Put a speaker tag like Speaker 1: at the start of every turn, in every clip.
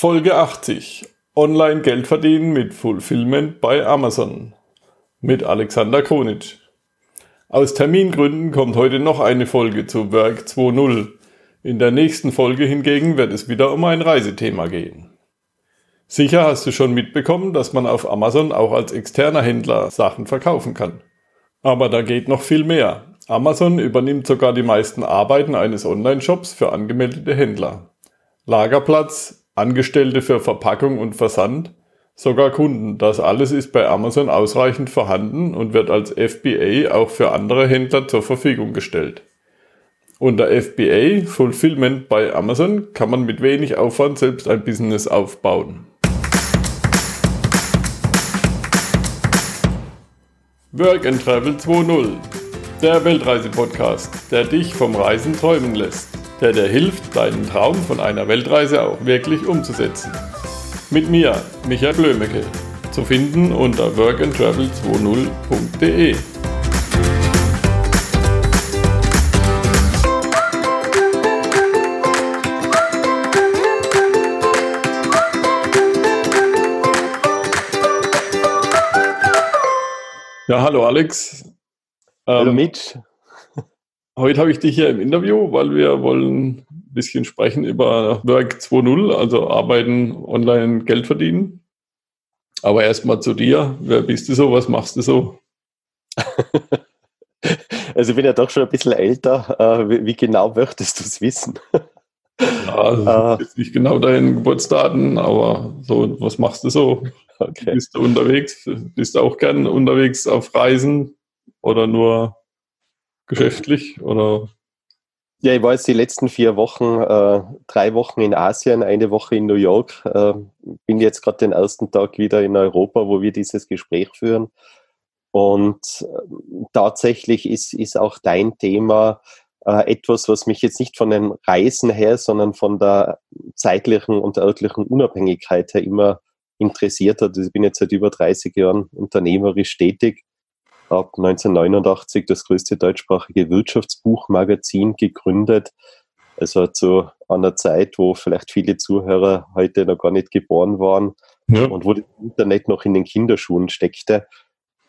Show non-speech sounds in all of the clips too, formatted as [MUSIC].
Speaker 1: Folge 80. Online Geld verdienen mit Fulfillment bei Amazon. Mit Alexander Kronitsch. Aus Termingründen kommt heute noch eine Folge zu Work 2.0. In der nächsten Folge hingegen wird es wieder um ein Reisethema gehen. Sicher hast du schon mitbekommen, dass man auf Amazon auch als externer Händler Sachen verkaufen kann. Aber da geht noch viel mehr. Amazon übernimmt sogar die meisten Arbeiten eines Online-Shops für angemeldete Händler. Lagerplatz, Angestellte für Verpackung und Versand, sogar Kunden. Das alles ist bei Amazon ausreichend vorhanden und wird als FBA auch für andere Händler zur Verfügung gestellt. Unter FBA Fulfillment bei Amazon kann man mit wenig Aufwand selbst ein Business aufbauen. Work and Travel 2.0 Der Weltreise-Podcast, der dich vom Reisen träumen lässt der dir hilft, deinen Traum von einer Weltreise auch wirklich umzusetzen. Mit mir, Michael Blömecke, zu finden unter workandtravel20.de. Ja, hallo Alex.
Speaker 2: Hallo ähm, Mitch.
Speaker 1: Heute habe ich dich hier im Interview, weil wir wollen ein bisschen sprechen über Work 2.0, also arbeiten, online Geld verdienen. Aber erstmal zu dir. Wer bist du so? Was machst du so? [LAUGHS]
Speaker 2: Also ich bin ja doch schon ein bisschen älter. Äh, wie genau möchtest du es wissen?
Speaker 1: Ja, also jetzt nicht genau deine Geburtsdaten, aber so, was machst du so? Okay. Bist du unterwegs? Bist du auch gern unterwegs auf Reisen oder nur geschäftlich oder?
Speaker 2: Ja, ich war jetzt die letzten vier Wochen, äh, drei Wochen in Asien, eine Woche in New York. Äh, bin jetzt gerade den ersten Tag wieder in Europa, wo wir dieses Gespräch führen. Und äh, tatsächlich ist, ist auch dein Thema äh, etwas, was mich jetzt nicht von den Reisen her, sondern von der zeitlichen und örtlichen Unabhängigkeit her immer interessiert hat. Also ich bin jetzt seit über 30 Jahren unternehmerisch tätig ab 1989 das größte deutschsprachige Wirtschaftsbuchmagazin gegründet. Also zu einer Zeit, wo vielleicht viele Zuhörer heute noch gar nicht geboren waren ja. und wo das Internet noch in den Kinderschuhen steckte.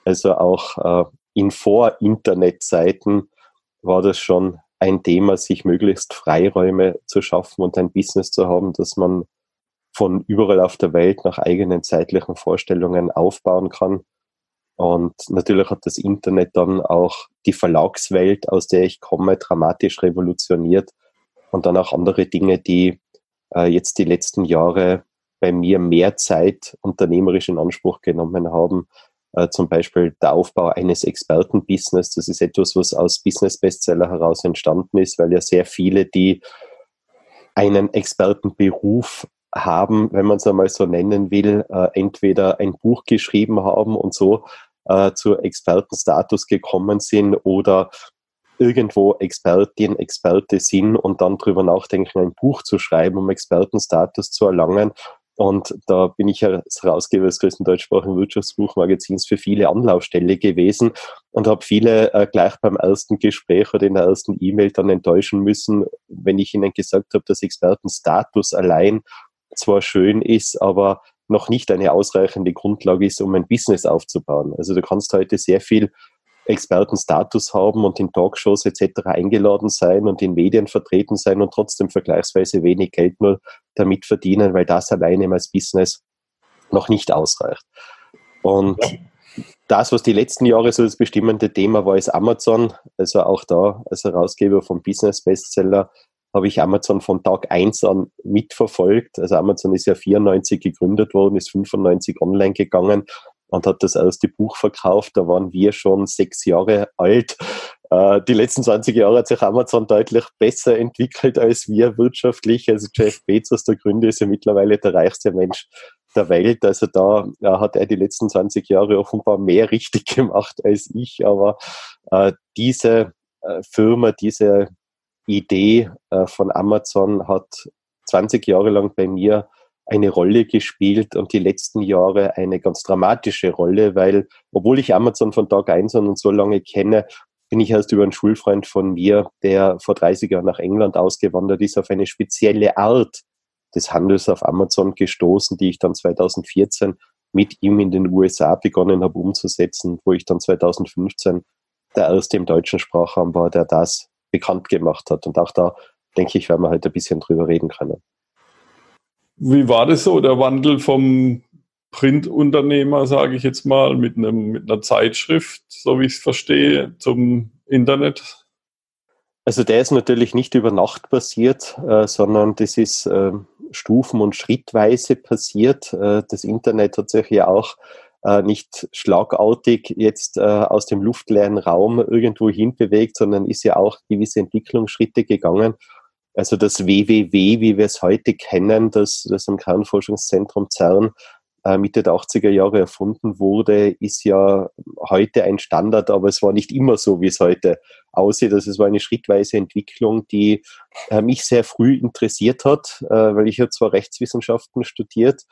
Speaker 2: Also auch äh, in Vor-Internet-Zeiten war das schon ein Thema, sich möglichst Freiräume zu schaffen und ein Business zu haben, das man von überall auf der Welt nach eigenen zeitlichen Vorstellungen aufbauen kann. Und natürlich hat das Internet dann auch die Verlagswelt, aus der ich komme, dramatisch revolutioniert und dann auch andere Dinge, die äh, jetzt die letzten Jahre bei mir mehr Zeit unternehmerisch in Anspruch genommen haben. Äh, zum Beispiel der Aufbau eines Expertenbusiness. Das ist etwas, was aus Business-Bestseller heraus entstanden ist, weil ja sehr viele, die einen Expertenberuf haben, wenn man es einmal so nennen will, äh, entweder ein Buch geschrieben haben und so äh, zu Expertenstatus gekommen sind oder irgendwo Expertin, Experte sind und dann drüber nachdenken, ein Buch zu schreiben, um Expertenstatus zu erlangen. Und da bin ich als Herausgeber des größten deutschsprachigen Wirtschaftsbuchmagazins für viele Anlaufstelle gewesen und habe viele äh, gleich beim ersten Gespräch oder in der ersten E-Mail dann enttäuschen müssen, wenn ich ihnen gesagt habe, dass Expertenstatus allein zwar schön ist, aber noch nicht eine ausreichende Grundlage ist, um ein Business aufzubauen. Also du kannst heute sehr viel Expertenstatus haben und in Talkshows etc. eingeladen sein und in Medien vertreten sein und trotzdem vergleichsweise wenig Geld nur damit verdienen, weil das alleine als Business noch nicht ausreicht. Und das, was die letzten Jahre so das bestimmende Thema war, ist Amazon. Also auch da als Herausgeber vom Business Bestseller habe ich Amazon von Tag eins an mitverfolgt. Also Amazon ist ja 94 gegründet worden, ist 95 online gegangen und hat das erste Buch verkauft. Da waren wir schon sechs Jahre alt. Äh, die letzten 20 Jahre hat sich Amazon deutlich besser entwickelt als wir wirtschaftlich. Also Jeff Bezos, der Gründer, ist ja mittlerweile der reichste Mensch der Welt. Also da hat er die letzten 20 Jahre offenbar mehr richtig [LAUGHS] gemacht als ich. Aber äh, diese äh, Firma, diese Idee äh, von Amazon hat 20 Jahre lang bei mir eine Rolle gespielt und die letzten Jahre eine ganz dramatische Rolle, weil obwohl ich Amazon von Tag 1 an und so lange kenne, bin ich erst über einen Schulfreund von mir, der vor 30 Jahren nach England ausgewandert ist, auf eine spezielle Art des Handels auf Amazon gestoßen, die ich dann 2014 mit ihm in den USA begonnen habe umzusetzen, wo ich dann 2015 der erste im deutschen Sprachraum war, der das bekannt gemacht hat. Und auch da denke ich, werden wir halt ein bisschen drüber reden können.
Speaker 1: Wie war das so, der Wandel vom Printunternehmer, sage ich jetzt mal, mit, einem, mit einer Zeitschrift, so wie ich es verstehe, zum Internet?
Speaker 2: Also der ist natürlich nicht über Nacht passiert, äh, sondern das ist äh, stufen- und schrittweise passiert. Äh, das Internet hat sich ja auch äh, nicht schlagartig jetzt äh, aus dem luftleeren Raum irgendwo hin bewegt, sondern ist ja auch gewisse Entwicklungsschritte gegangen. Also das WWW, wie wir es heute kennen, das, das am Kernforschungszentrum CERN äh, Mitte der 80er Jahre erfunden wurde, ist ja heute ein Standard, aber es war nicht immer so, wie es heute aussieht. Also es war eine schrittweise Entwicklung, die äh, mich sehr früh interessiert hat, äh, weil ich ja zwar Rechtswissenschaften studiert,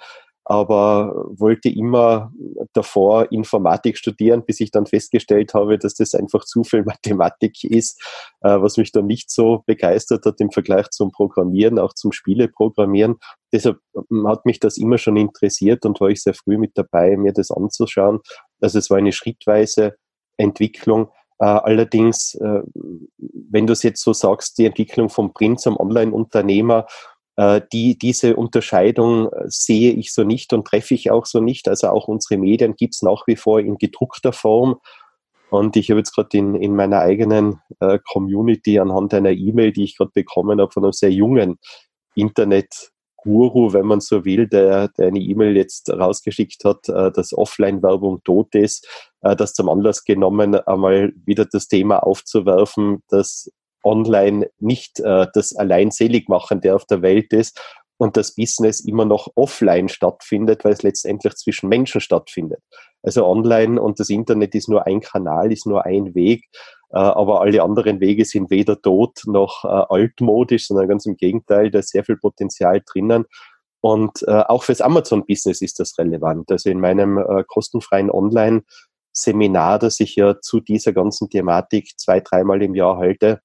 Speaker 2: aber wollte immer davor Informatik studieren, bis ich dann festgestellt habe, dass das einfach zu viel Mathematik ist, äh, was mich dann nicht so begeistert hat im Vergleich zum Programmieren, auch zum Spieleprogrammieren. Deshalb ähm, hat mich das immer schon interessiert und war ich sehr früh mit dabei, mir das anzuschauen. Also es war eine schrittweise Entwicklung. Äh, allerdings, äh, wenn du es jetzt so sagst, die Entwicklung vom Print zum Online-Unternehmer, die, diese Unterscheidung äh, sehe ich so nicht und treffe ich auch so nicht. Also auch unsere Medien gibt es nach wie vor in gedruckter Form. Und ich habe jetzt gerade in, in meiner eigenen äh, Community anhand einer E-Mail, die ich gerade bekommen habe von einem sehr jungen Internet-Guru, wenn man so will, der, der eine E-Mail jetzt rausgeschickt hat, äh, dass Offline-Werbung tot ist, äh, das zum Anlass genommen, einmal wieder das Thema aufzuwerfen, dass online nicht äh, das Alleinseligmachende auf der Welt ist und das Business immer noch offline stattfindet, weil es letztendlich zwischen Menschen stattfindet. Also online und das Internet ist nur ein Kanal, ist nur ein Weg, äh, aber alle anderen Wege sind weder tot noch äh, altmodisch, sondern ganz im Gegenteil, da ist sehr viel Potenzial drinnen. Und äh, auch fürs Amazon-Business ist das relevant. Also in meinem äh, kostenfreien Online-Seminar, das ich ja zu dieser ganzen Thematik zwei, dreimal im Jahr halte,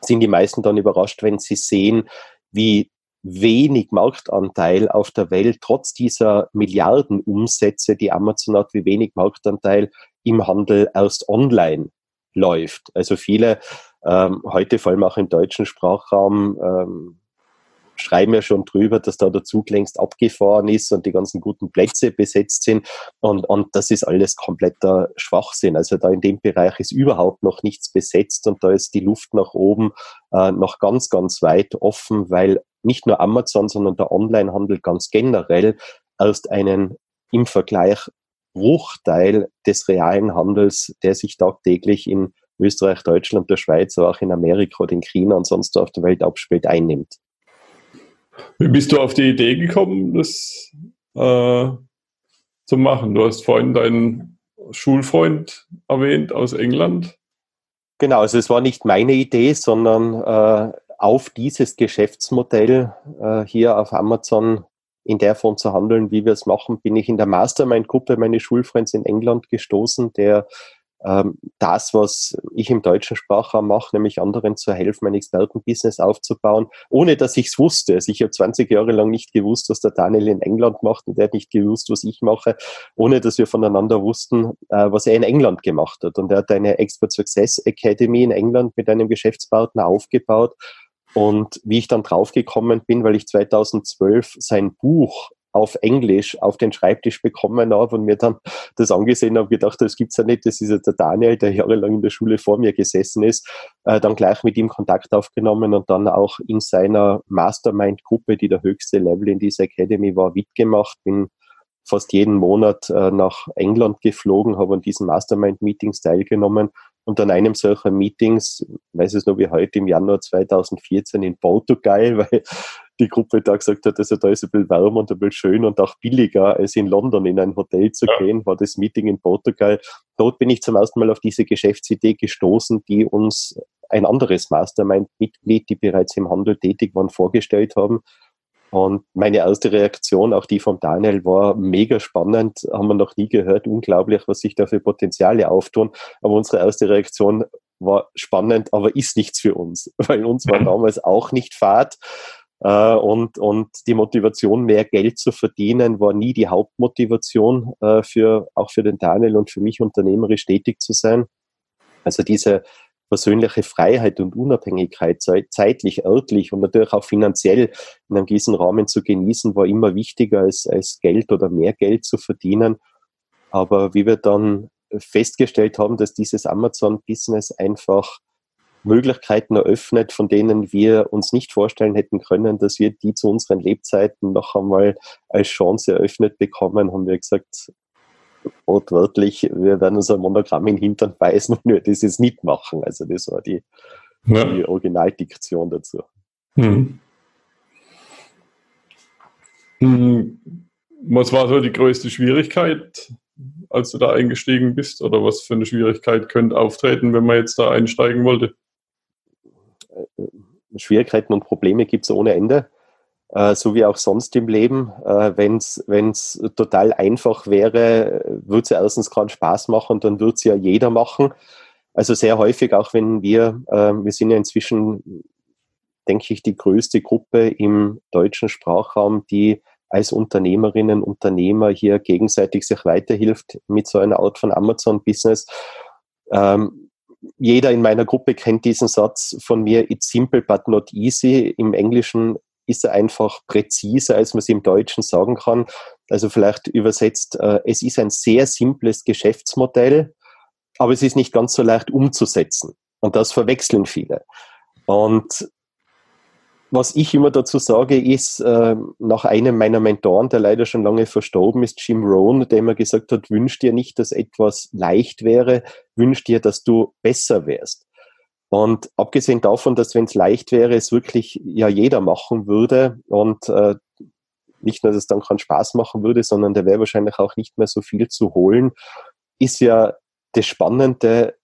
Speaker 2: sind die meisten dann überrascht, wenn sie sehen, wie wenig Marktanteil auf der Welt, trotz dieser Milliardenumsätze, die Amazon hat, wie wenig Marktanteil im Handel erst online läuft. Also viele ähm, heute vor allem auch im deutschen Sprachraum ähm, schreiben ja schon drüber, dass da der Zug längst abgefahren ist und die ganzen guten Plätze besetzt sind. Und, und das ist alles kompletter Schwachsinn. Also da in dem Bereich ist überhaupt noch nichts besetzt und da ist die Luft nach oben äh, noch ganz, ganz weit offen, weil nicht nur Amazon, sondern der Onlinehandel ganz generell erst einen im Vergleich Bruchteil des realen Handels, der sich tagtäglich in Österreich, Deutschland, der Schweiz, aber auch in Amerika oder in China und sonst auf der Welt abspielt, einnimmt.
Speaker 1: Wie bist du auf die Idee gekommen, das äh, zu machen? Du hast vorhin deinen Schulfreund erwähnt aus England.
Speaker 2: Genau, also es war nicht meine Idee, sondern äh, auf dieses Geschäftsmodell äh, hier auf Amazon in der Form zu handeln, wie wir es machen, bin ich in der Mastermind-Gruppe meines Schulfreunds in England gestoßen, der das, was ich im deutschen Sprachraum mache, nämlich anderen zu helfen, ein Expertenbusiness aufzubauen, ohne dass ich es wusste. Also ich habe 20 Jahre lang nicht gewusst, was der Daniel in England macht und er hat nicht gewusst, was ich mache, ohne dass wir voneinander wussten, äh, was er in England gemacht hat. Und er hat eine Expert Success Academy in England mit einem Geschäftspartner aufgebaut. Und wie ich dann draufgekommen bin, weil ich 2012 sein Buch auf Englisch auf den Schreibtisch bekommen habe und mir dann das angesehen habe, gedacht, das gibt's ja nicht, das ist ja der Daniel, der jahrelang in der Schule vor mir gesessen ist, äh, dann gleich mit ihm Kontakt aufgenommen und dann auch in seiner Mastermind-Gruppe, die der höchste Level in dieser Academy war, mitgemacht, bin fast jeden Monat äh, nach England geflogen, habe an diesen Mastermind-Meetings teilgenommen und an einem solcher Meetings, weiß es noch wie heute im Januar 2014 in Portugal, [LAUGHS] weil die Gruppe da gesagt hat, also da ist ein bisschen warm und ein bisschen schön und auch billiger als in London in ein Hotel zu ja. gehen, war das Meeting in Portugal. Dort bin ich zum ersten Mal auf diese Geschäftsidee gestoßen, die uns ein anderes Mastermind-Mitglied, die bereits im Handel tätig waren, vorgestellt haben. Und meine erste Reaktion, auch die von Daniel, war mega spannend, haben wir noch nie gehört, unglaublich, was sich da für Potenziale auftun. Aber unsere erste Reaktion war spannend, aber ist nichts für uns, [LAUGHS] weil uns war [LAUGHS] damals auch nicht Fahrt. Äh, und, und die Motivation, mehr Geld zu verdienen, war nie die Hauptmotivation äh, für, auch für den Daniel und für mich unternehmerisch tätig zu sein. Also diese persönliche Freiheit und Unabhängigkeit zeitlich, örtlich und natürlich auch finanziell in einem gewissen Rahmen zu genießen, war immer wichtiger als, als Geld oder mehr Geld zu verdienen. Aber wie wir dann festgestellt haben, dass dieses Amazon-Business einfach Möglichkeiten eröffnet, von denen wir uns nicht vorstellen hätten können, dass wir die zu unseren Lebzeiten noch einmal als Chance eröffnet bekommen, haben wir gesagt, wortwörtlich, wir werden unser Monogramm in den Hintern beißen wenn wir das jetzt nicht machen. Also das war die, ja. die Originaldiktion dazu. Hm.
Speaker 1: Hm. Was war so die größte Schwierigkeit, als du da eingestiegen bist? Oder was für eine Schwierigkeit könnte auftreten, wenn man jetzt da einsteigen wollte?
Speaker 2: Schwierigkeiten und Probleme gibt es ohne Ende, äh, so wie auch sonst im Leben. Äh, Wenn es total einfach wäre, würde es ja erstens keinen Spaß machen und dann würde es ja jeder machen. Also sehr häufig, auch wenn wir, äh, wir sind ja inzwischen, denke ich, die größte Gruppe im deutschen Sprachraum, die als Unternehmerinnen, Unternehmer hier gegenseitig sich weiterhilft mit so einer Art von Amazon-Business. Ähm, jeder in meiner Gruppe kennt diesen Satz von mir, it's simple but not easy. Im Englischen ist er einfach präziser, als man es im Deutschen sagen kann. Also vielleicht übersetzt, äh, es ist ein sehr simples Geschäftsmodell, aber es ist nicht ganz so leicht umzusetzen. Und das verwechseln viele. Und was ich immer dazu sage, ist, äh, nach einem meiner Mentoren, der leider schon lange verstorben ist, Jim Rohn, der immer gesagt hat, wünsch dir nicht, dass etwas leicht wäre, wünsch dir, dass du besser wärst. Und abgesehen davon, dass wenn es leicht wäre, es wirklich ja jeder machen würde und äh, nicht nur, dass es dann keinen Spaß machen würde, sondern da wäre wahrscheinlich auch nicht mehr so viel zu holen, ist ja das Spannende,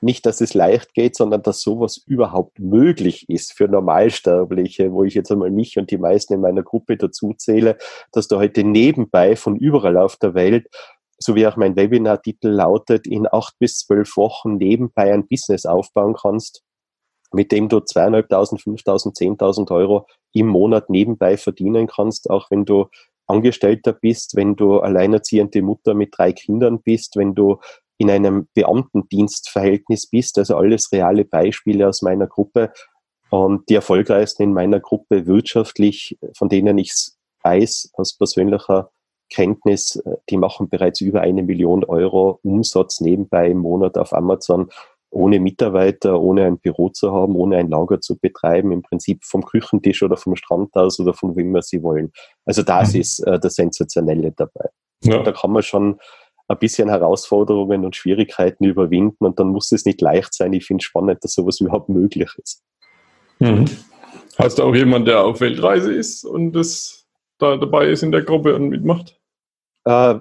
Speaker 2: nicht, dass es leicht geht, sondern dass sowas überhaupt möglich ist für Normalsterbliche, wo ich jetzt einmal mich und die meisten in meiner Gruppe dazu zähle, dass du heute nebenbei von überall auf der Welt, so wie auch mein Webinar-Titel lautet, in acht bis zwölf Wochen nebenbei ein Business aufbauen kannst, mit dem du zweieinhalbtausend, fünftausend, zehntausend Euro im Monat nebenbei verdienen kannst, auch wenn du Angestellter bist, wenn du alleinerziehende Mutter mit drei Kindern bist, wenn du in einem Beamtendienstverhältnis bist. Also alles reale Beispiele aus meiner Gruppe. Und die erfolgreichsten in meiner Gruppe wirtschaftlich, von denen ich weiß, aus persönlicher Kenntnis, die machen bereits über eine Million Euro Umsatz nebenbei im Monat auf Amazon, ohne Mitarbeiter, ohne ein Büro zu haben, ohne ein Lager zu betreiben, im Prinzip vom Küchentisch oder vom Strand aus oder von wem wir sie wollen. Also das mhm. ist äh, das Sensationelle dabei. Ja. Da kann man schon ein bisschen Herausforderungen und Schwierigkeiten überwinden und dann muss es nicht leicht sein. Ich finde es spannend, dass sowas [LAUGHS] überhaupt möglich ist.
Speaker 1: Mhm. Hast du auch jemanden, der auf Weltreise ist und das da dabei ist in der Gruppe und mitmacht?
Speaker 2: Äh,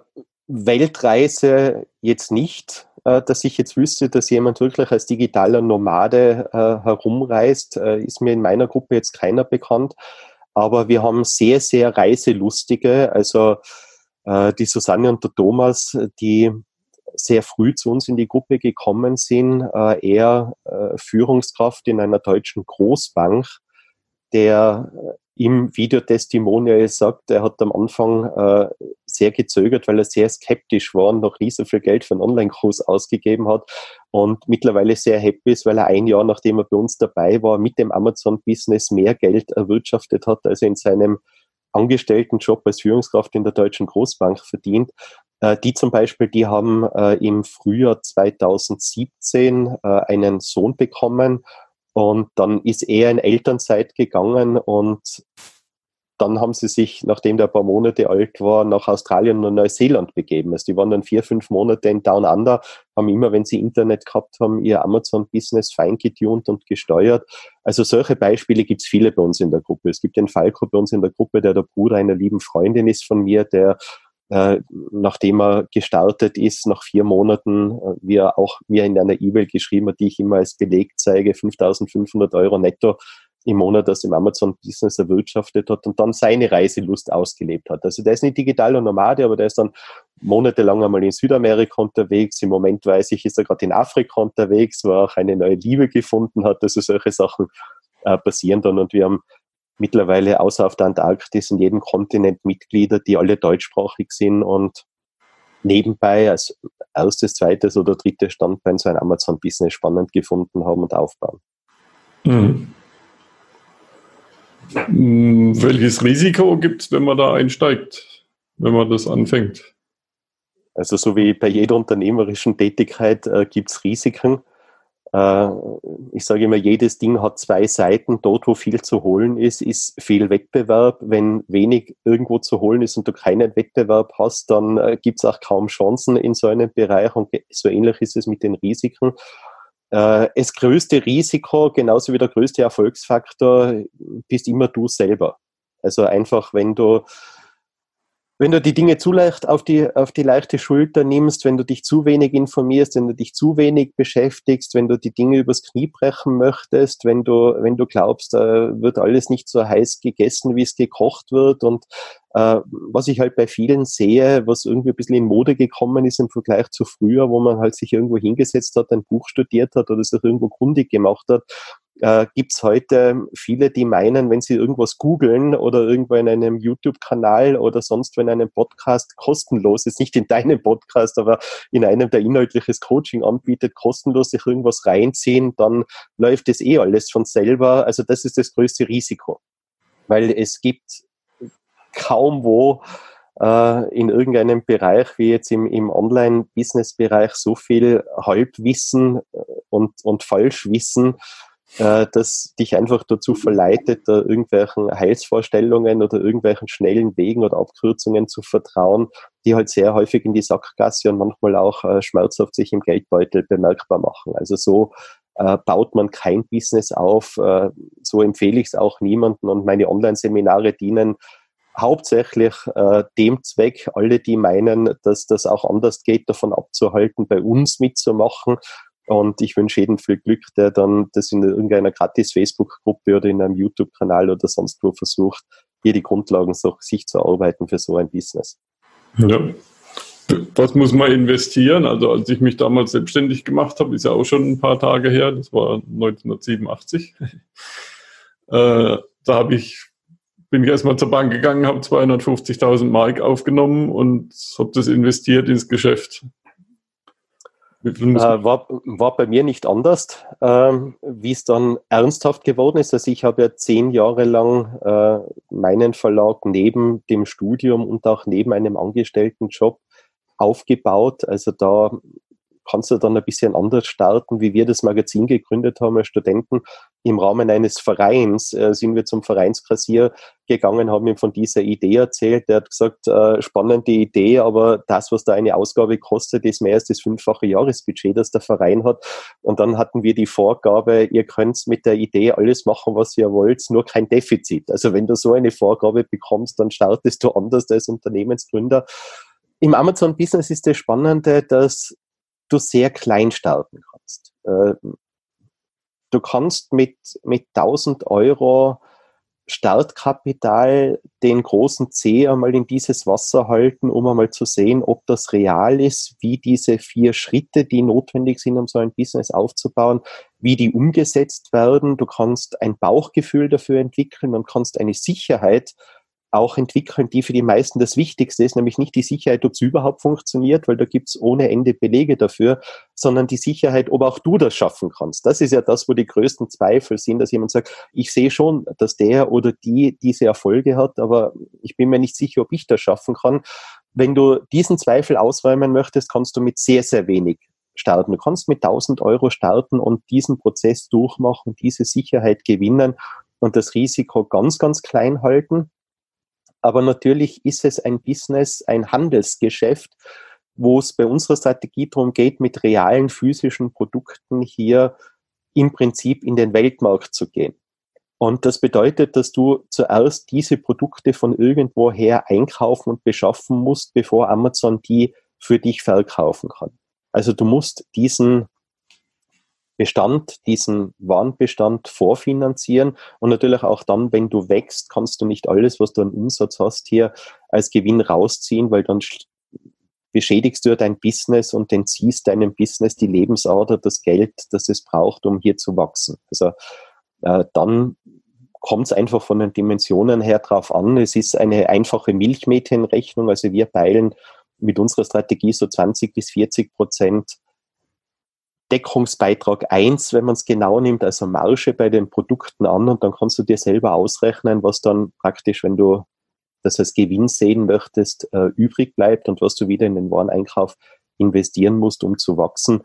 Speaker 2: Weltreise jetzt nicht, äh, dass ich jetzt wüsste, dass jemand wirklich als digitaler Nomade äh, herumreist, äh, ist mir in meiner Gruppe jetzt keiner bekannt. Aber wir haben sehr, sehr reiselustige, also äh, die Susanne und der Thomas, die sehr früh zu uns in die Gruppe gekommen sind. Äh, er äh, Führungskraft in einer deutschen Großbank, der im Videotestimonial sagt, er hat am Anfang äh, sehr gezögert, weil er sehr skeptisch war und noch nie so viel Geld für einen Online-Kurs ausgegeben hat und mittlerweile sehr happy ist, weil er ein Jahr, nachdem er bei uns dabei war, mit dem Amazon-Business mehr Geld erwirtschaftet hat, als er in seinem Angestelltenjob als Führungskraft in der Deutschen Großbank verdient. Äh, die zum Beispiel, die haben äh, im Frühjahr 2017 äh, einen Sohn bekommen und dann ist er in Elternzeit gegangen und dann haben sie sich, nachdem der ein paar Monate alt war, nach Australien und Neuseeland begeben. Also die waren dann vier, fünf Monate in Down Under, haben immer, wenn sie Internet gehabt haben, ihr Amazon-Business fein getunt und gesteuert. Also solche Beispiele gibt es viele bei uns in der Gruppe. Es gibt den Falco bei uns in der Gruppe, der der Bruder einer lieben Freundin ist von mir, der äh, nachdem er gestartet ist, nach vier Monaten, äh, wie er auch mir in einer E-Mail geschrieben hat, die ich immer als Beleg zeige, 5500 Euro netto im Monat aus dem Amazon-Business erwirtschaftet hat und dann seine Reiselust ausgelebt hat. Also der ist nicht digitaler Nomade, aber der ist dann monatelang einmal in Südamerika unterwegs. Im Moment weiß ich, ist er gerade in Afrika unterwegs, wo er auch eine neue Liebe gefunden hat. Also solche Sachen äh, passieren dann und wir haben mittlerweile außer auf der Antarktis in jedem Kontinent Mitglieder, die alle deutschsprachig sind und nebenbei als erstes, zweites oder drittes Standbein so ein Amazon-Business spannend gefunden haben und aufbauen. Mhm.
Speaker 1: Hm, welches Risiko gibt es, wenn man da einsteigt, wenn man das anfängt?
Speaker 2: Also so wie bei jeder unternehmerischen Tätigkeit äh, gibt es Risiken. Äh, ich sage immer, jedes Ding hat zwei Seiten. Dort, wo viel zu holen ist, ist viel Wettbewerb. Wenn wenig irgendwo zu holen ist und du keinen Wettbewerb hast, dann äh, gibt es auch kaum Chancen in so einem Bereich. Und so ähnlich ist es mit den Risiken. Äh, das größte Risiko, genauso wie der größte Erfolgsfaktor, bist immer du selber. Also einfach, wenn du wenn du die Dinge zu leicht auf die, auf die leichte Schulter nimmst, wenn du dich zu wenig informierst, wenn du dich zu wenig beschäftigst, wenn du die Dinge übers Knie brechen möchtest, wenn du, wenn du glaubst, da wird alles nicht so heiß gegessen, wie es gekocht wird. Und äh, was ich halt bei vielen sehe, was irgendwie ein bisschen in Mode gekommen ist im Vergleich zu früher, wo man halt sich irgendwo hingesetzt hat, ein Buch studiert hat oder sich irgendwo kundig gemacht hat äh, gibt es heute viele, die meinen, wenn sie irgendwas googeln oder irgendwo in einem YouTube-Kanal oder sonst wenn einem Podcast kostenlos ist, nicht in deinem Podcast, aber in einem, der inhaltliches Coaching anbietet, kostenlos sich irgendwas reinziehen, dann läuft es eh alles von selber. Also das ist das größte Risiko, weil es gibt kaum wo äh, in irgendeinem Bereich wie jetzt im, im Online-Business-Bereich so viel Halbwissen äh, und, und Falschwissen, äh, das dich einfach dazu verleitet, da irgendwelchen Heilsvorstellungen oder irgendwelchen schnellen Wegen oder Abkürzungen zu vertrauen, die halt sehr häufig in die Sackgasse und manchmal auch äh, schmerzhaft sich im Geldbeutel bemerkbar machen. Also so äh, baut man kein Business auf. Äh, so empfehle ich es auch niemandem und meine Online-Seminare dienen hauptsächlich äh, dem Zweck, alle, die meinen, dass das auch anders geht, davon abzuhalten, bei uns mitzumachen und ich wünsche jedem viel Glück, der dann das in irgendeiner gratis Facebook-Gruppe oder in einem YouTube-Kanal oder sonst wo versucht, hier die Grundlagen so, sich zu arbeiten für so ein Business.
Speaker 1: Ja. Was muss man investieren? Also als ich mich damals selbstständig gemacht habe, ist ja auch schon ein paar Tage her, das war 1987. [LAUGHS] äh, da habe ich bin ich erstmal zur Bank gegangen, habe 250.000 Mark aufgenommen und habe das investiert ins Geschäft.
Speaker 2: Äh, war, war bei mir nicht anders, ähm, wie es dann ernsthaft geworden ist. Also ich habe ja zehn Jahre lang äh, meinen Verlag neben dem Studium und auch neben einem Angestelltenjob aufgebaut. Also da kannst du dann ein bisschen anders starten, wie wir das Magazin gegründet haben als Studenten. Im Rahmen eines Vereins äh, sind wir zum Vereinskassier gegangen, haben ihm von dieser Idee erzählt. Der hat gesagt, äh, spannende Idee, aber das, was da eine Ausgabe kostet, ist mehr als das fünffache Jahresbudget, das der Verein hat. Und dann hatten wir die Vorgabe, ihr könnt mit der Idee alles machen, was ihr wollt, nur kein Defizit. Also wenn du so eine Vorgabe bekommst, dann startest du anders als Unternehmensgründer. Im Amazon-Business ist das Spannende, dass du sehr klein starten kannst. Äh, du kannst mit, mit 1000 Euro Startkapital den großen C einmal in dieses Wasser halten, um einmal zu sehen, ob das real ist, wie diese vier Schritte, die notwendig sind, um so ein Business aufzubauen, wie die umgesetzt werden. Du kannst ein Bauchgefühl dafür entwickeln und kannst eine Sicherheit auch entwickeln, die für die meisten das Wichtigste ist, nämlich nicht die Sicherheit, ob es überhaupt funktioniert, weil da gibt es ohne Ende Belege dafür, sondern die Sicherheit, ob auch du das schaffen kannst. Das ist ja das, wo die größten Zweifel sind, dass jemand sagt, ich sehe schon, dass der oder die diese Erfolge hat, aber ich bin mir nicht sicher, ob ich das schaffen kann. Wenn du diesen Zweifel ausräumen möchtest, kannst du mit sehr, sehr wenig starten. Du kannst mit 1000 Euro starten und diesen Prozess durchmachen, diese Sicherheit gewinnen und das Risiko ganz, ganz klein halten aber natürlich ist es ein Business, ein Handelsgeschäft, wo es bei unserer Strategie darum geht, mit realen physischen Produkten hier im Prinzip in den Weltmarkt zu gehen. Und das bedeutet, dass du zuerst diese Produkte von irgendwoher einkaufen und beschaffen musst, bevor Amazon die für dich verkaufen kann. Also du musst diesen Bestand, diesen Warenbestand vorfinanzieren und natürlich auch dann, wenn du wächst, kannst du nicht alles, was du an Umsatz hast, hier als Gewinn rausziehen, weil dann beschädigst du dein Business und entziehst deinem Business die Lebensader, das Geld, das es braucht, um hier zu wachsen. Also äh, dann kommt es einfach von den Dimensionen her drauf an. Es ist eine einfache Milchmädchenrechnung. Also wir peilen mit unserer Strategie so 20 bis 40 Prozent Deckungsbeitrag 1, wenn man es genau nimmt, also Marge bei den Produkten an und dann kannst du dir selber ausrechnen, was dann praktisch, wenn du das als Gewinn sehen möchtest, äh, übrig bleibt und was du wieder in den Wareneinkauf investieren musst, um zu wachsen.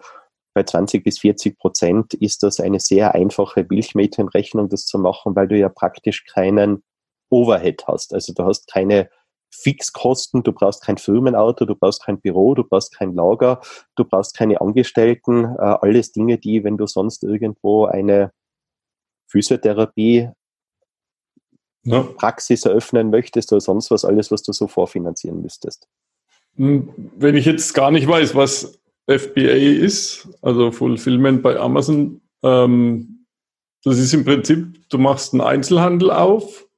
Speaker 2: Bei 20 bis 40 Prozent ist das eine sehr einfache Milchmädchenrechnung, das zu machen, weil du ja praktisch keinen Overhead hast. Also du hast keine Fixkosten, du brauchst kein Firmenauto, du brauchst kein Büro, du brauchst kein Lager, du brauchst keine Angestellten, äh, alles Dinge, die, wenn du sonst irgendwo eine Physiotherapie ja. Praxis eröffnen möchtest oder sonst was, alles, was du so vorfinanzieren müsstest.
Speaker 1: Hm, wenn ich jetzt gar nicht weiß, was FBA ist, also Fulfillment bei Amazon, ähm, das ist im Prinzip, du machst einen Einzelhandel auf,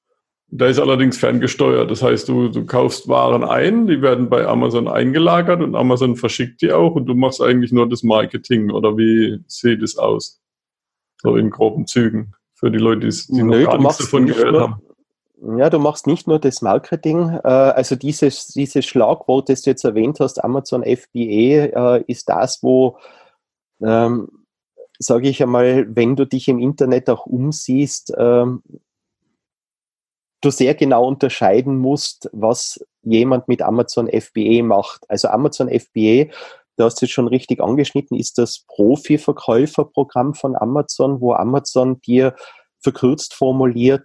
Speaker 1: da ist allerdings ferngesteuert. Das heißt, du, du kaufst Waren ein, die werden bei Amazon eingelagert und Amazon verschickt die auch und du machst eigentlich nur das Marketing oder wie sieht es aus? So in groben Zügen für die Leute, die, noch
Speaker 2: Nö, gar nichts davon gehört haben. Ja, du machst nicht nur das Marketing, äh, also dieses, dieses Schlagwort, das du jetzt erwähnt hast, Amazon FBA, äh, ist das, wo, ähm, sage ich einmal, wenn du dich im Internet auch umsiehst, ähm, du sehr genau unterscheiden musst, was jemand mit Amazon FBA macht. Also Amazon FBA, du hast es schon richtig angeschnitten, ist das Profi-Verkäuferprogramm von Amazon, wo Amazon dir verkürzt formuliert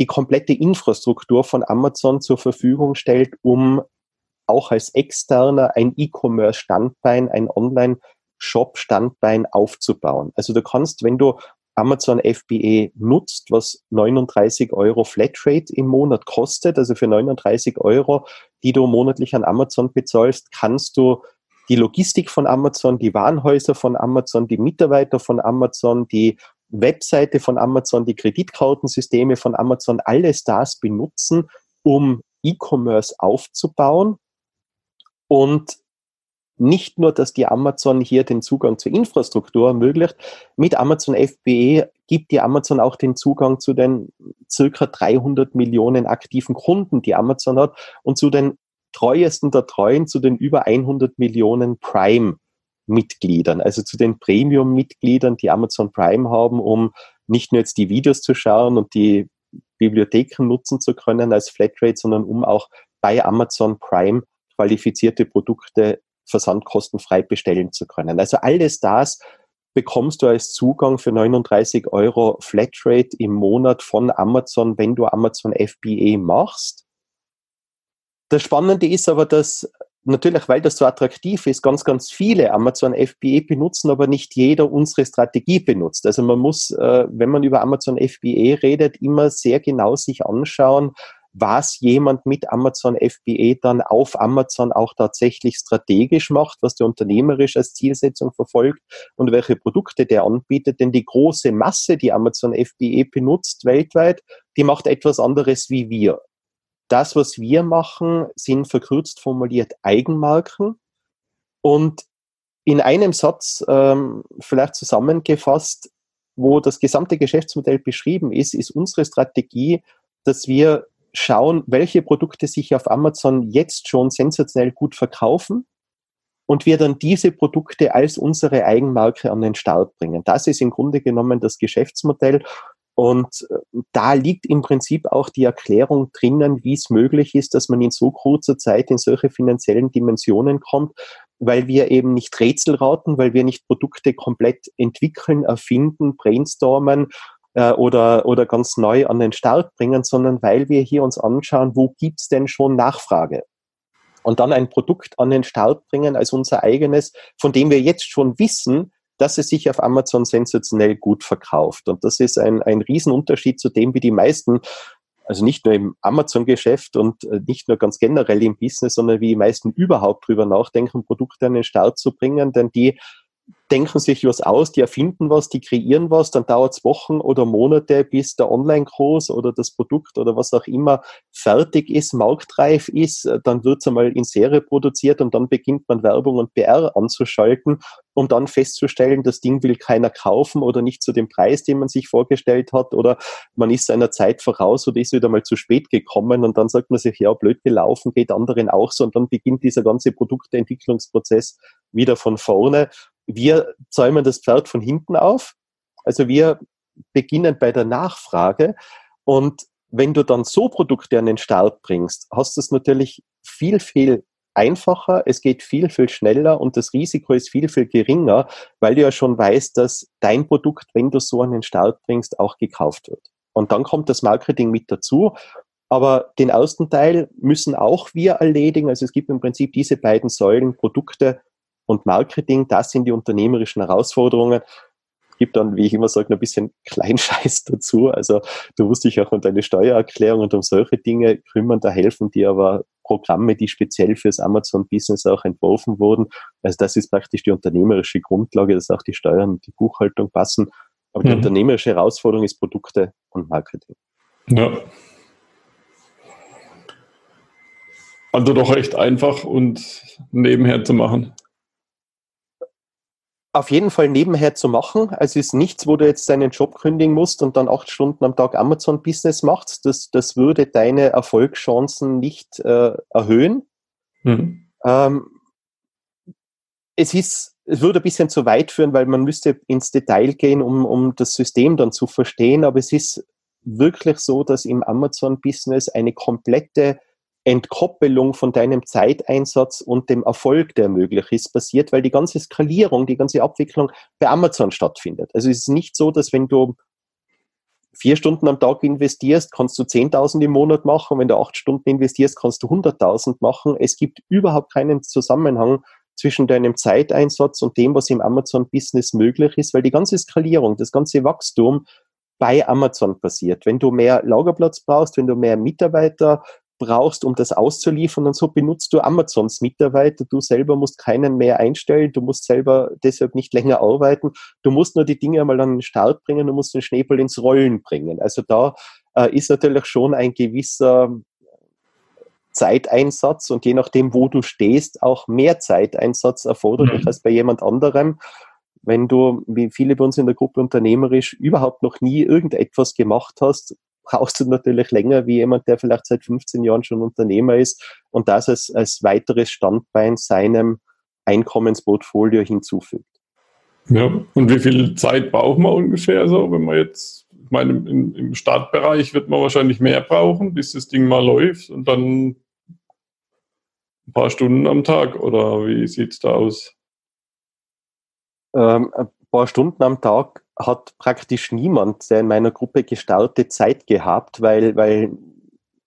Speaker 2: die komplette Infrastruktur von Amazon zur Verfügung stellt, um auch als externer ein E-Commerce-Standbein, ein Online-Shop-Standbein aufzubauen. Also du kannst, wenn du Amazon FBA nutzt, was 39 Euro Flatrate im Monat kostet, also für 39 Euro, die du monatlich an Amazon bezahlst, kannst du die Logistik von Amazon, die Warenhäuser von Amazon, die Mitarbeiter von Amazon, die Webseite von Amazon, die Kreditkartensysteme von Amazon, alles das benutzen, um E-Commerce aufzubauen. Und nicht nur, dass die Amazon hier den Zugang zur Infrastruktur ermöglicht, mit Amazon FBE gibt die Amazon auch den Zugang zu den circa 300 Millionen aktiven Kunden, die Amazon hat und zu den treuesten der Treuen, zu den über 100 Millionen Prime Mitgliedern, also zu den Premium-Mitgliedern, die Amazon Prime haben, um nicht nur jetzt die Videos zu schauen und die Bibliotheken nutzen zu können als Flatrate, sondern um auch bei Amazon Prime qualifizierte Produkte versandkostenfrei bestellen zu können. Also alles das bekommst du als Zugang für 39 Euro Flatrate im Monat von Amazon, wenn du Amazon FBA machst. Das Spannende ist aber, dass natürlich, weil das so attraktiv ist, ganz, ganz viele Amazon FBA benutzen, aber nicht jeder unsere Strategie benutzt. Also man muss, äh, wenn man über Amazon FBA redet, immer sehr genau sich anschauen, was jemand mit Amazon FBA dann auf Amazon auch tatsächlich strategisch macht, was der unternehmerisch als Zielsetzung verfolgt und welche Produkte der anbietet. Denn die große Masse, die Amazon FBA benutzt weltweit, die macht etwas anderes wie wir. Das, was wir machen, sind verkürzt formuliert Eigenmarken. Und in einem Satz ähm, vielleicht zusammengefasst, wo das gesamte Geschäftsmodell beschrieben ist, ist unsere Strategie, dass wir schauen, welche Produkte sich auf Amazon jetzt schon sensationell gut verkaufen und wir dann diese Produkte als unsere Eigenmarke an den Start bringen. Das ist im Grunde genommen das Geschäftsmodell und äh, da liegt im Prinzip auch die Erklärung drinnen, wie es möglich ist, dass man in so kurzer Zeit in solche finanziellen Dimensionen kommt, weil wir eben nicht Rätsel raten, weil wir nicht Produkte komplett entwickeln, erfinden, brainstormen äh, oder, oder ganz neu an den Start bringen, sondern weil wir hier uns anschauen, wo gibt's denn schon Nachfrage? Und dann ein Produkt an den Start bringen als unser eigenes, von dem wir jetzt schon wissen, dass es sich auf Amazon sensationell gut verkauft. Und das ist ein, ein Riesenunterschied zu dem, wie die meisten, also nicht nur im Amazon-Geschäft und äh, nicht nur ganz generell im Business, sondern wie die meisten überhaupt drüber nachdenken, Produkte an den Start zu bringen, denn die denken sich was aus, die erfinden was, die kreieren was, dann dauert es Wochen oder Monate, bis der Online-Kurs oder das Produkt oder was auch immer fertig ist, marktreif ist, dann wird es einmal in Serie produziert und dann beginnt man Werbung und PR anzuschalten, um dann festzustellen, das Ding will keiner kaufen oder nicht zu dem Preis, den man sich vorgestellt hat oder man ist seiner Zeit voraus oder ist wieder mal zu spät gekommen und dann sagt man sich, ja, blöd gelaufen, geht anderen auch so und dann beginnt dieser ganze Produktentwicklungsprozess wieder von vorne wir zäumen das Pferd von hinten auf. Also wir beginnen bei der Nachfrage und wenn du dann so Produkte an den Start bringst, hast du es natürlich viel, viel einfacher, es geht viel, viel schneller und das Risiko ist viel, viel geringer, weil du ja schon weißt, dass dein Produkt, wenn du so an den Start bringst, auch gekauft wird. Und dann kommt das Marketing mit dazu. Aber den ersten Teil müssen auch wir erledigen. Also es gibt im Prinzip diese beiden Säulen, Produkte und Marketing, das sind die unternehmerischen Herausforderungen. Gibt dann, wie ich immer sage, noch ein bisschen Kleinscheiß dazu. Also du musst dich auch um deine Steuererklärung und um solche Dinge kümmern. Da helfen dir aber Programme, die speziell fürs Amazon-Business auch entworfen wurden. Also das ist praktisch die unternehmerische Grundlage, dass auch die Steuern und die Buchhaltung passen. Aber die mhm. unternehmerische Herausforderung ist Produkte und Marketing. Ja.
Speaker 1: Also doch recht einfach und nebenher zu machen
Speaker 2: auf jeden Fall nebenher zu machen. Also ist nichts, wo du jetzt deinen Job kündigen musst und dann acht Stunden am Tag Amazon-Business machst. Das, das würde deine Erfolgschancen nicht äh, erhöhen. Mhm. Ähm, es ist, es würde ein bisschen zu weit führen, weil man müsste ins Detail gehen, um, um das System dann zu verstehen. Aber es ist wirklich so, dass im Amazon-Business eine komplette Entkoppelung von deinem Zeiteinsatz und dem Erfolg, der möglich ist, passiert, weil die ganze Skalierung, die ganze Abwicklung bei Amazon stattfindet. Also es ist nicht so, dass wenn du vier Stunden am Tag investierst, kannst du 10.000 im Monat machen. Wenn du acht Stunden investierst, kannst du 100.000 machen. Es gibt überhaupt keinen Zusammenhang zwischen deinem Zeiteinsatz und dem, was im Amazon-Business möglich ist, weil die ganze Skalierung, das ganze Wachstum bei Amazon passiert. Wenn du mehr Lagerplatz brauchst, wenn du mehr Mitarbeiter brauchst, um das auszuliefern. Und so benutzt du Amazons Mitarbeiter. Du selber musst keinen mehr einstellen. Du musst selber deshalb nicht länger arbeiten. Du musst nur die Dinge einmal an den Start bringen. Du musst den Schneeball ins Rollen bringen. Also da äh, ist natürlich schon ein gewisser Zeiteinsatz und je nachdem, wo du stehst, auch mehr Zeiteinsatz erforderlich mhm. als bei jemand anderem. Wenn du, wie viele bei uns in der Gruppe unternehmerisch, überhaupt noch nie irgendetwas gemacht hast, brauchst du natürlich länger wie jemand, der vielleicht seit 15 Jahren schon Unternehmer ist und das als, als weiteres Standbein seinem Einkommensportfolio hinzufügt.
Speaker 1: Ja, und wie viel Zeit braucht man ungefähr so, wenn man jetzt, ich meine, im, im Startbereich wird man wahrscheinlich mehr brauchen, bis das Ding mal läuft und dann ein paar Stunden am Tag oder wie sieht es da aus?
Speaker 2: Ähm, ein paar Stunden am Tag hat praktisch niemand, der in meiner Gruppe gestartet, Zeit gehabt, weil, weil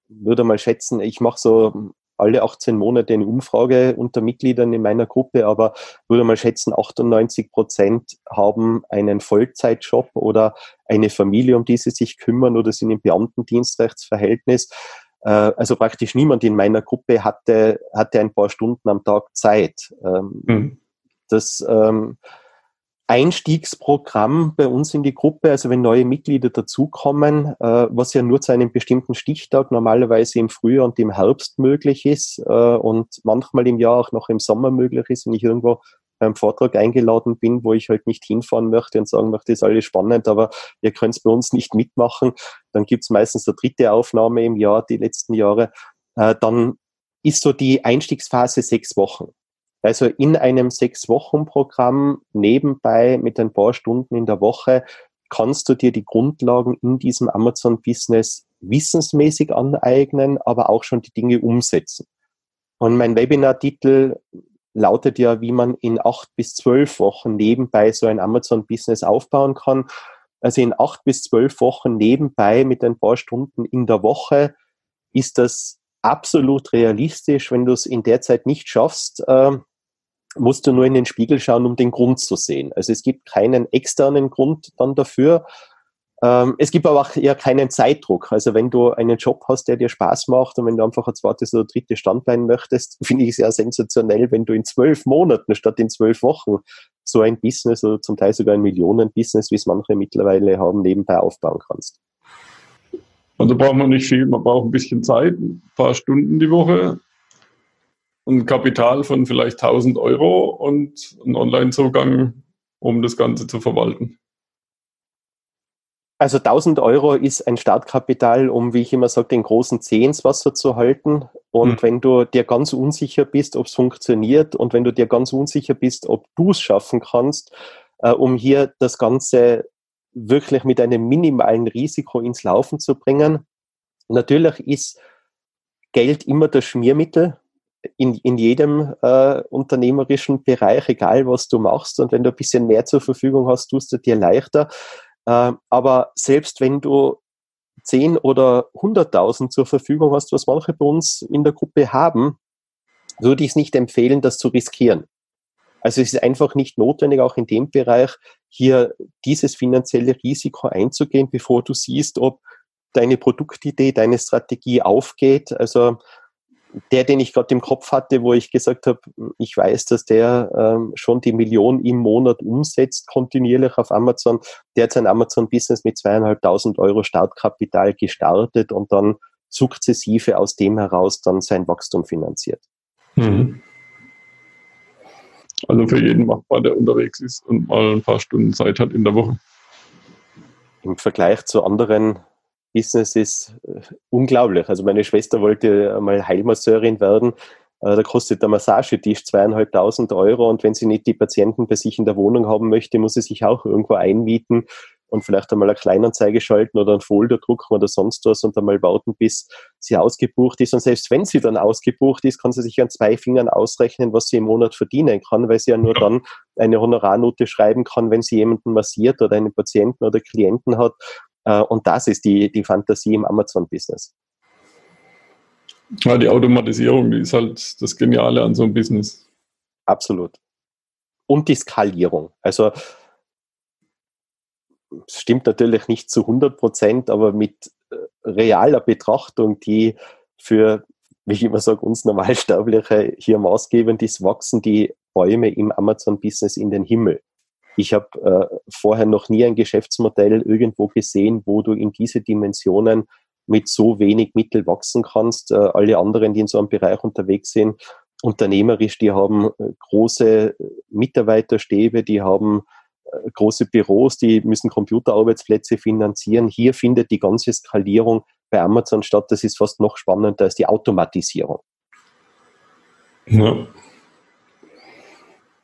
Speaker 2: würde mal schätzen, ich mache so alle 18 Monate eine Umfrage unter Mitgliedern in meiner Gruppe, aber würde mal schätzen, 98 Prozent haben einen Vollzeitjob oder eine Familie, um die sie sich kümmern oder sind im Beamtendienstrechtsverhältnis. Äh, also praktisch niemand in meiner Gruppe hatte, hatte ein paar Stunden am Tag Zeit. Ähm, mhm. Das ähm, Einstiegsprogramm bei uns in die Gruppe, also wenn neue Mitglieder dazukommen, äh, was ja nur zu einem bestimmten Stichtag normalerweise im Frühjahr und im Herbst möglich ist äh, und manchmal im Jahr auch noch im Sommer möglich ist, wenn ich irgendwo beim Vortrag eingeladen bin, wo ich halt nicht hinfahren möchte und sagen möchte, ist alles spannend, aber ihr könnt es bei uns nicht mitmachen, dann gibt es meistens eine dritte Aufnahme im Jahr, die letzten Jahre, äh, dann ist so die Einstiegsphase sechs Wochen. Also in einem Sechs-Wochen-Programm nebenbei mit ein paar Stunden in der Woche kannst du dir die Grundlagen in diesem Amazon-Business wissensmäßig aneignen, aber auch schon die Dinge umsetzen. Und mein Webinar-Titel lautet ja, wie man in acht bis zwölf Wochen nebenbei so ein Amazon-Business aufbauen kann. Also in acht bis zwölf Wochen nebenbei mit ein paar Stunden in der Woche ist das absolut realistisch. Wenn du es in der Zeit nicht schaffst, äh, musst du nur in den Spiegel schauen, um den Grund zu sehen. Also es gibt keinen externen Grund dann dafür. Ähm, es gibt aber auch eher keinen Zeitdruck. Also wenn du einen Job hast, der dir Spaß macht und wenn du einfach ein zweites oder drittes Standbein möchtest, [LAUGHS] finde ich sehr sensationell, wenn du in zwölf Monaten statt in zwölf Wochen so ein Business oder zum Teil sogar ein Millionen-Business, wie es manche mittlerweile haben, nebenbei aufbauen kannst.
Speaker 1: Also braucht man nicht viel, man braucht ein bisschen Zeit, ein paar Stunden die Woche, ein Kapital von vielleicht 1000 Euro und einen Online-Zugang, um das Ganze zu verwalten.
Speaker 2: Also 1000 Euro ist ein Startkapital, um, wie ich immer sage, den großen Zeh ins Wasser zu halten. Und mhm. wenn du dir ganz unsicher bist, ob es funktioniert und wenn du dir ganz unsicher bist, ob du es schaffen kannst, äh, um hier das Ganze wirklich mit einem minimalen Risiko ins Laufen zu bringen. Natürlich ist Geld immer das Schmiermittel in, in jedem äh, unternehmerischen Bereich, egal was du machst. Und wenn du ein bisschen mehr zur Verfügung hast, tust du dir leichter. Äh, aber selbst wenn du 10 oder 100.000 zur Verfügung hast, was manche bei uns in der Gruppe haben, würde ich es nicht empfehlen, das zu riskieren. Also es ist einfach nicht notwendig, auch in dem Bereich hier dieses finanzielle Risiko einzugehen, bevor du siehst, ob deine Produktidee, deine Strategie aufgeht. Also der, den ich gerade im Kopf hatte, wo ich gesagt habe, ich weiß, dass der ähm, schon die Million im Monat umsetzt, kontinuierlich auf Amazon, der hat sein Amazon-Business mit zweieinhalbtausend Euro Startkapital gestartet und dann sukzessive aus dem heraus dann sein Wachstum finanziert. Mhm.
Speaker 1: Also für jeden machbar, der unterwegs ist und mal ein paar Stunden Zeit hat in der Woche.
Speaker 2: Im Vergleich zu anderen Businesses äh, unglaublich. Also meine Schwester wollte mal Heilmasseurin werden. Äh, da kostet der Massagetisch zweieinhalbtausend Euro und wenn sie nicht die Patienten bei sich in der Wohnung haben möchte, muss sie sich auch irgendwo einmieten und vielleicht einmal eine Kleinanzeige schalten oder ein Folder drucken oder sonst was und einmal warten, bis sie ausgebucht ist. Und selbst wenn sie dann ausgebucht ist, kann sie sich an zwei Fingern ausrechnen, was sie im Monat verdienen kann, weil sie ja nur dann eine Honorarnote schreiben kann, wenn sie jemanden massiert oder einen Patienten oder Klienten hat. Äh, und das ist die, die Fantasie im Amazon-Business.
Speaker 1: Ja, die Automatisierung, die ist halt das Geniale an so einem Business.
Speaker 2: Absolut. Und die Skalierung. Also stimmt natürlich nicht zu 100 Prozent, aber mit äh, realer Betrachtung, die für, wie ich immer sage, uns Normalsterbliche hier maßgebend ist, wachsen die Bäume im Amazon-Business in den Himmel. Ich habe äh, vorher noch nie ein Geschäftsmodell irgendwo gesehen, wo du in diese Dimensionen mit so wenig Mittel wachsen kannst. Äh, alle anderen, die in so einem Bereich unterwegs sind, unternehmerisch, die haben äh, große Mitarbeiterstäbe, die haben äh, große Büros, die müssen Computerarbeitsplätze finanzieren. Hier findet die ganze Skalierung bei Amazon statt. Das ist fast noch spannender als die Automatisierung.
Speaker 1: Ja.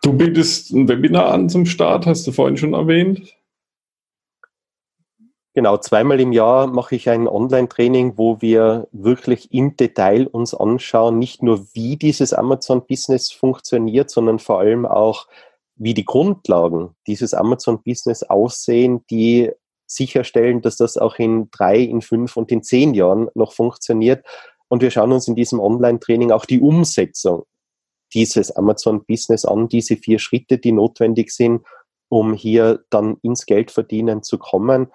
Speaker 1: Du bietest ein Webinar an zum Start, hast du vorhin schon erwähnt.
Speaker 2: Genau, zweimal im Jahr mache ich ein Online-Training, wo wir wirklich im Detail uns anschauen, nicht nur wie dieses Amazon-Business funktioniert, sondern vor allem auch, wie die Grundlagen dieses Amazon-Business aussehen, die sicherstellen, dass das auch in drei, in fünf und in zehn Jahren noch funktioniert. Und wir schauen uns in diesem Online-Training auch die Umsetzung dieses Amazon-Business an, diese vier Schritte, die notwendig sind, um hier dann ins Geldverdienen zu kommen.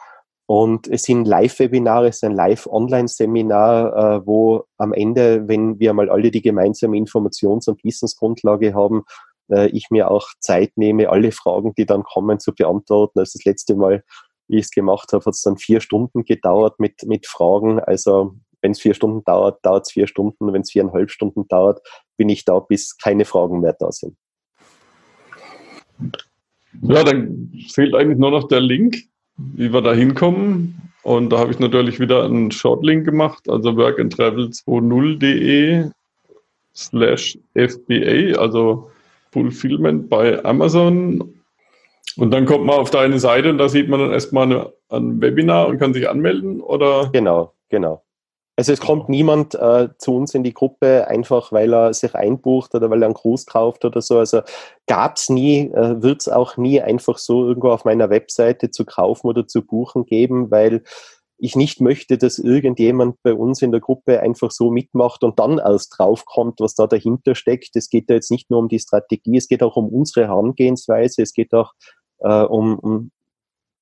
Speaker 2: Und es sind Live-Webinare, es ist ein Live-Online-Seminar, äh, wo am Ende, wenn wir mal alle die gemeinsame Informations- und Wissensgrundlage haben, äh, ich mir auch Zeit nehme, alle Fragen, die dann kommen, zu beantworten. Also das letzte Mal, wie ich es gemacht habe, hat es dann vier Stunden gedauert mit, mit Fragen. Also wenn es vier Stunden dauert, dauert es vier Stunden. Wenn es viereinhalb Stunden dauert, bin ich da, bis keine Fragen mehr da sind.
Speaker 1: Ja, dann fehlt eigentlich nur noch der Link, wie wir da hinkommen. Und da habe ich natürlich wieder einen Shortlink gemacht, also workandtravel20.de slash FBA, also Fulfillment bei Amazon. Und dann kommt man auf deine Seite und da sieht man dann erstmal ein Webinar und kann sich anmelden, oder?
Speaker 2: Genau, genau. Also es kommt niemand äh, zu uns in die Gruppe, einfach weil er sich einbucht oder weil er einen Gruß kauft oder so. Also gab es nie, äh, wird es auch nie einfach so irgendwo auf meiner Webseite zu kaufen oder zu buchen geben, weil ich nicht möchte, dass irgendjemand bei uns in der Gruppe einfach so mitmacht und dann erst draufkommt, was da dahinter steckt. Es geht da jetzt nicht nur um die Strategie, es geht auch um unsere Herangehensweise, es geht auch äh, um, um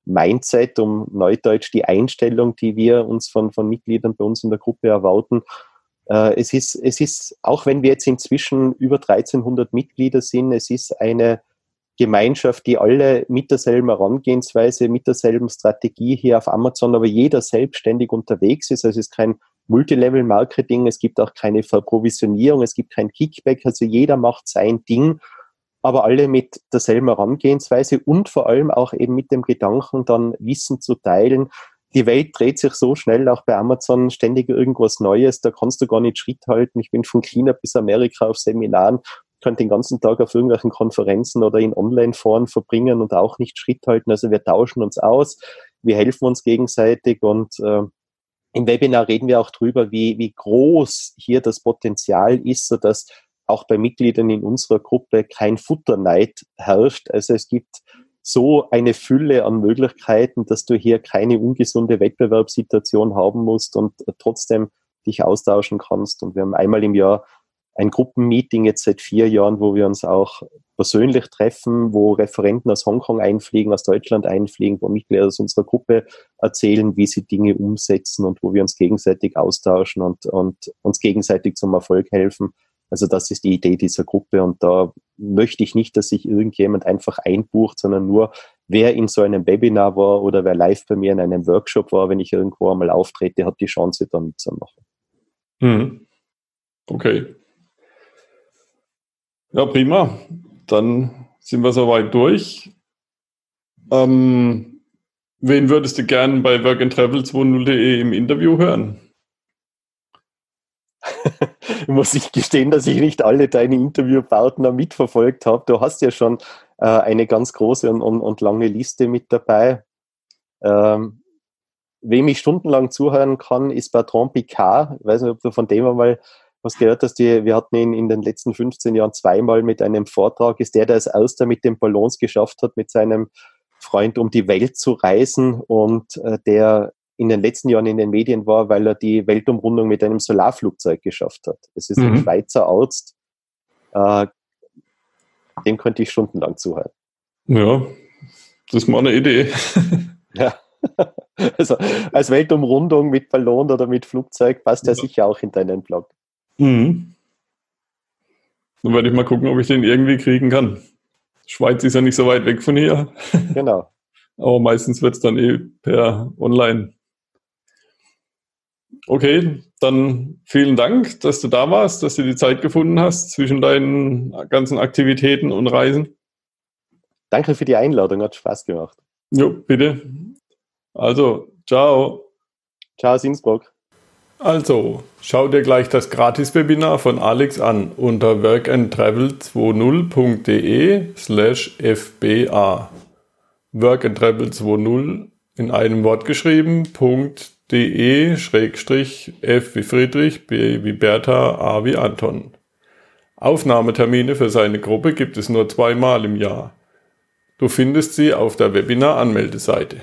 Speaker 2: Mindset, um Neudeutsch die Einstellung, die wir uns von, von Mitgliedern bei uns in der Gruppe erwarten. Äh, es, ist, es ist, auch wenn wir jetzt inzwischen über 1300 Mitglieder sind, es ist eine Gemeinschaft, die alle mit derselben Herangehensweise, mit derselben Strategie hier auf Amazon, aber jeder selbstständig unterwegs ist. Also es ist kein Multilevel-Marketing, es gibt auch keine Verprovisionierung, es gibt kein Kickback, also jeder macht sein Ding, aber alle mit derselben Herangehensweise und vor allem auch eben mit dem Gedanken, dann Wissen zu teilen. Die Welt dreht sich so schnell, auch bei Amazon ständig irgendwas Neues, da kannst du gar nicht Schritt halten. Ich bin von China bis Amerika auf Seminaren könnte den ganzen Tag auf irgendwelchen Konferenzen oder in Online-Foren verbringen und auch nicht Schritt halten. Also wir tauschen uns aus, wir helfen uns gegenseitig und äh, im Webinar reden wir auch drüber, wie, wie groß hier das Potenzial ist, sodass auch bei Mitgliedern in unserer Gruppe kein Futterneid herrscht. Also es gibt so eine Fülle an Möglichkeiten, dass du hier keine ungesunde Wettbewerbssituation haben musst und trotzdem dich austauschen kannst. Und wir haben einmal im Jahr ein Gruppenmeeting jetzt seit vier Jahren, wo wir uns auch persönlich treffen, wo Referenten aus Hongkong einfliegen, aus Deutschland einfliegen, wo Mitglieder aus unserer Gruppe erzählen, wie sie Dinge umsetzen und wo wir uns gegenseitig austauschen und, und uns gegenseitig zum Erfolg helfen. Also das ist die Idee dieser Gruppe und da möchte ich nicht, dass sich irgendjemand einfach einbucht, sondern nur wer in so einem Webinar war oder wer live bei mir in einem Workshop war, wenn ich irgendwo einmal auftrete, hat die Chance da mitzumachen.
Speaker 1: Mhm. Okay. Ja, prima. Dann sind wir soweit durch. Ähm, wen würdest du gern bei workandtravel20.de im Interview hören? [LAUGHS]
Speaker 2: Muss ich gestehen, dass ich nicht alle deine Interviewpartner mitverfolgt habe. Du hast ja schon äh, eine ganz große und, und, und, lange Liste mit dabei. Ähm, wem ich stundenlang zuhören kann, ist Bertrand Picard. Ich weiß nicht, ob du von dem einmal was gehört hast, die, wir hatten ihn in den letzten 15 Jahren zweimal mit einem Vortrag, ist der, der es erster mit den Ballons geschafft hat, mit seinem Freund um die Welt zu reisen und äh, der in den letzten Jahren in den Medien war, weil er die Weltumrundung mit einem Solarflugzeug geschafft hat. Es ist mhm. ein Schweizer Arzt, äh, dem könnte ich stundenlang zuhören.
Speaker 1: Ja, das ist mal eine Idee. [LAUGHS]
Speaker 2: ja. [LAUGHS] Also als Weltumrundung mit Ballon oder mit Flugzeug passt ja. er sicher auch in deinen Blog. Mhm.
Speaker 1: Dann werde ich mal gucken, ob ich den irgendwie kriegen kann. Schweiz ist ja nicht so weit weg von hier.
Speaker 2: Genau. [LAUGHS]
Speaker 1: Aber meistens wird es dann eh per Online. Okay, dann vielen Dank, dass du da warst, dass du die Zeit gefunden hast zwischen deinen ganzen Aktivitäten und Reisen.
Speaker 2: Danke für die Einladung, hat Spaß gemacht.
Speaker 1: Jo, bitte. Also, ciao.
Speaker 2: Ciao aus Innsbruck.
Speaker 1: Also, schau dir gleich das Gratis-Webinar von Alex an unter workandtravel20.de slash fba. workandtravel20 in einem Wort geschrieben, .de schrägstrich f wie Friedrich, b wie Bertha, a wie Anton. Aufnahmetermine für seine Gruppe gibt es nur zweimal im Jahr. Du findest sie auf der Webinar-Anmeldeseite.